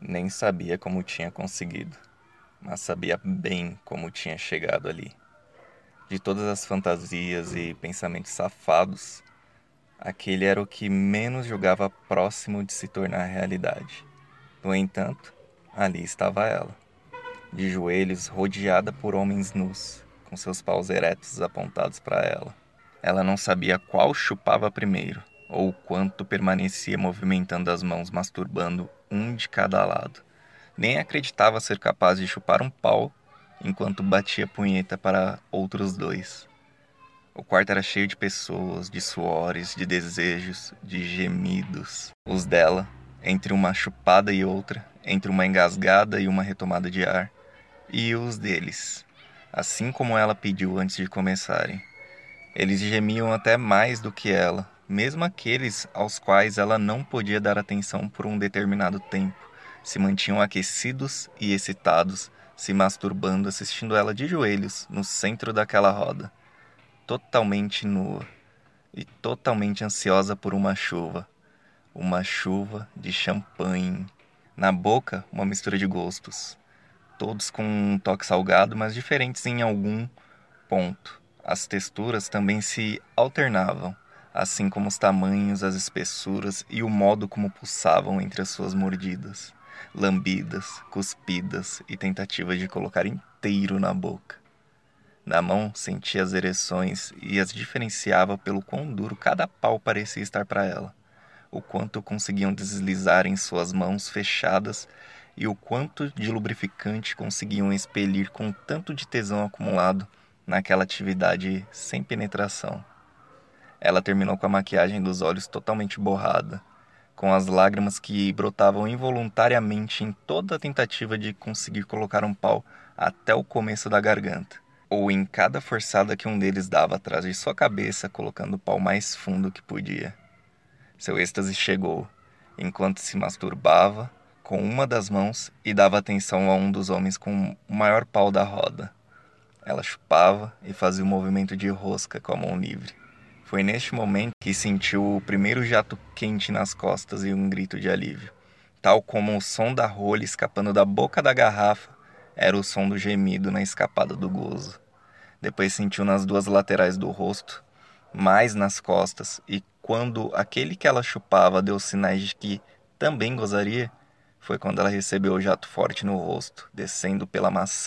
Nem sabia como tinha conseguido, mas sabia bem como tinha chegado ali. De todas as fantasias e pensamentos safados, aquele era o que menos julgava próximo de se tornar realidade. No entanto, ali estava ela, de joelhos, rodeada por homens nus, com seus paus eretos apontados para ela. Ela não sabia qual chupava primeiro, ou quanto permanecia movimentando as mãos, masturbando um de cada lado. Nem acreditava ser capaz de chupar um pau enquanto batia punheta para outros dois. O quarto era cheio de pessoas, de suores, de desejos, de gemidos. Os dela, entre uma chupada e outra, entre uma engasgada e uma retomada de ar, e os deles, assim como ela pediu antes de começarem. Eles gemiam até mais do que ela, mesmo aqueles aos quais ela não podia dar atenção por um determinado tempo, se mantinham aquecidos e excitados se masturbando assistindo ela de joelhos no centro daquela roda, totalmente nua e totalmente ansiosa por uma chuva, uma chuva de champanhe. Na boca, uma mistura de gostos, todos com um toque salgado, mas diferentes em algum ponto. As texturas também se alternavam, assim como os tamanhos, as espessuras e o modo como pulsavam entre as suas mordidas lambidas, cuspidas e tentativas de colocar inteiro na boca. Na mão sentia as ereções e as diferenciava pelo quão duro cada pau parecia estar para ela, o quanto conseguiam deslizar em suas mãos fechadas e o quanto de lubrificante conseguiam expelir com tanto de tesão acumulado naquela atividade sem penetração. Ela terminou com a maquiagem dos olhos totalmente borrada, com as lágrimas que brotavam involuntariamente em toda a tentativa de conseguir colocar um pau até o começo da garganta, ou em cada forçada que um deles dava atrás de sua cabeça, colocando o pau mais fundo que podia. Seu êxtase chegou, enquanto se masturbava com uma das mãos e dava atenção a um dos homens com o maior pau da roda. Ela chupava e fazia o um movimento de rosca com a mão livre. Foi neste momento que sentiu o primeiro jato quente nas costas e um grito de alívio. Tal como o som da rolha escapando da boca da garrafa, era o som do gemido na escapada do gozo. Depois sentiu nas duas laterais do rosto, mais nas costas, e quando aquele que ela chupava deu sinais de que também gozaria, foi quando ela recebeu o jato forte no rosto, descendo pela maçã